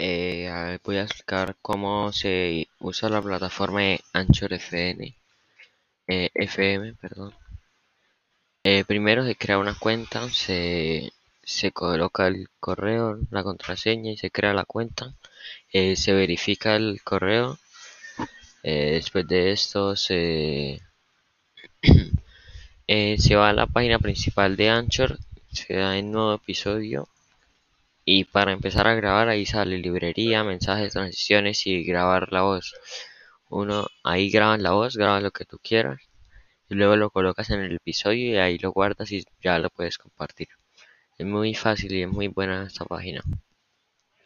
Eh, voy a explicar cómo se usa la plataforma de Anchor FN, eh, FM. Perdón. Eh, primero se crea una cuenta, se, se coloca el correo, la contraseña y se crea la cuenta. se verifica el correo. después de esto se, se va a la página principal de Anchor, se da el nuevo episodio y para empezar a grabar ahí sale librería, mensajes, transiciones y grabar la voz. Uno ahí grabas la voz, grabas lo que tú quieras y luego lo colocas en el episodio y ahí lo guardas y ya lo puedes compartir. Es muy fácil y es muy buena esta página.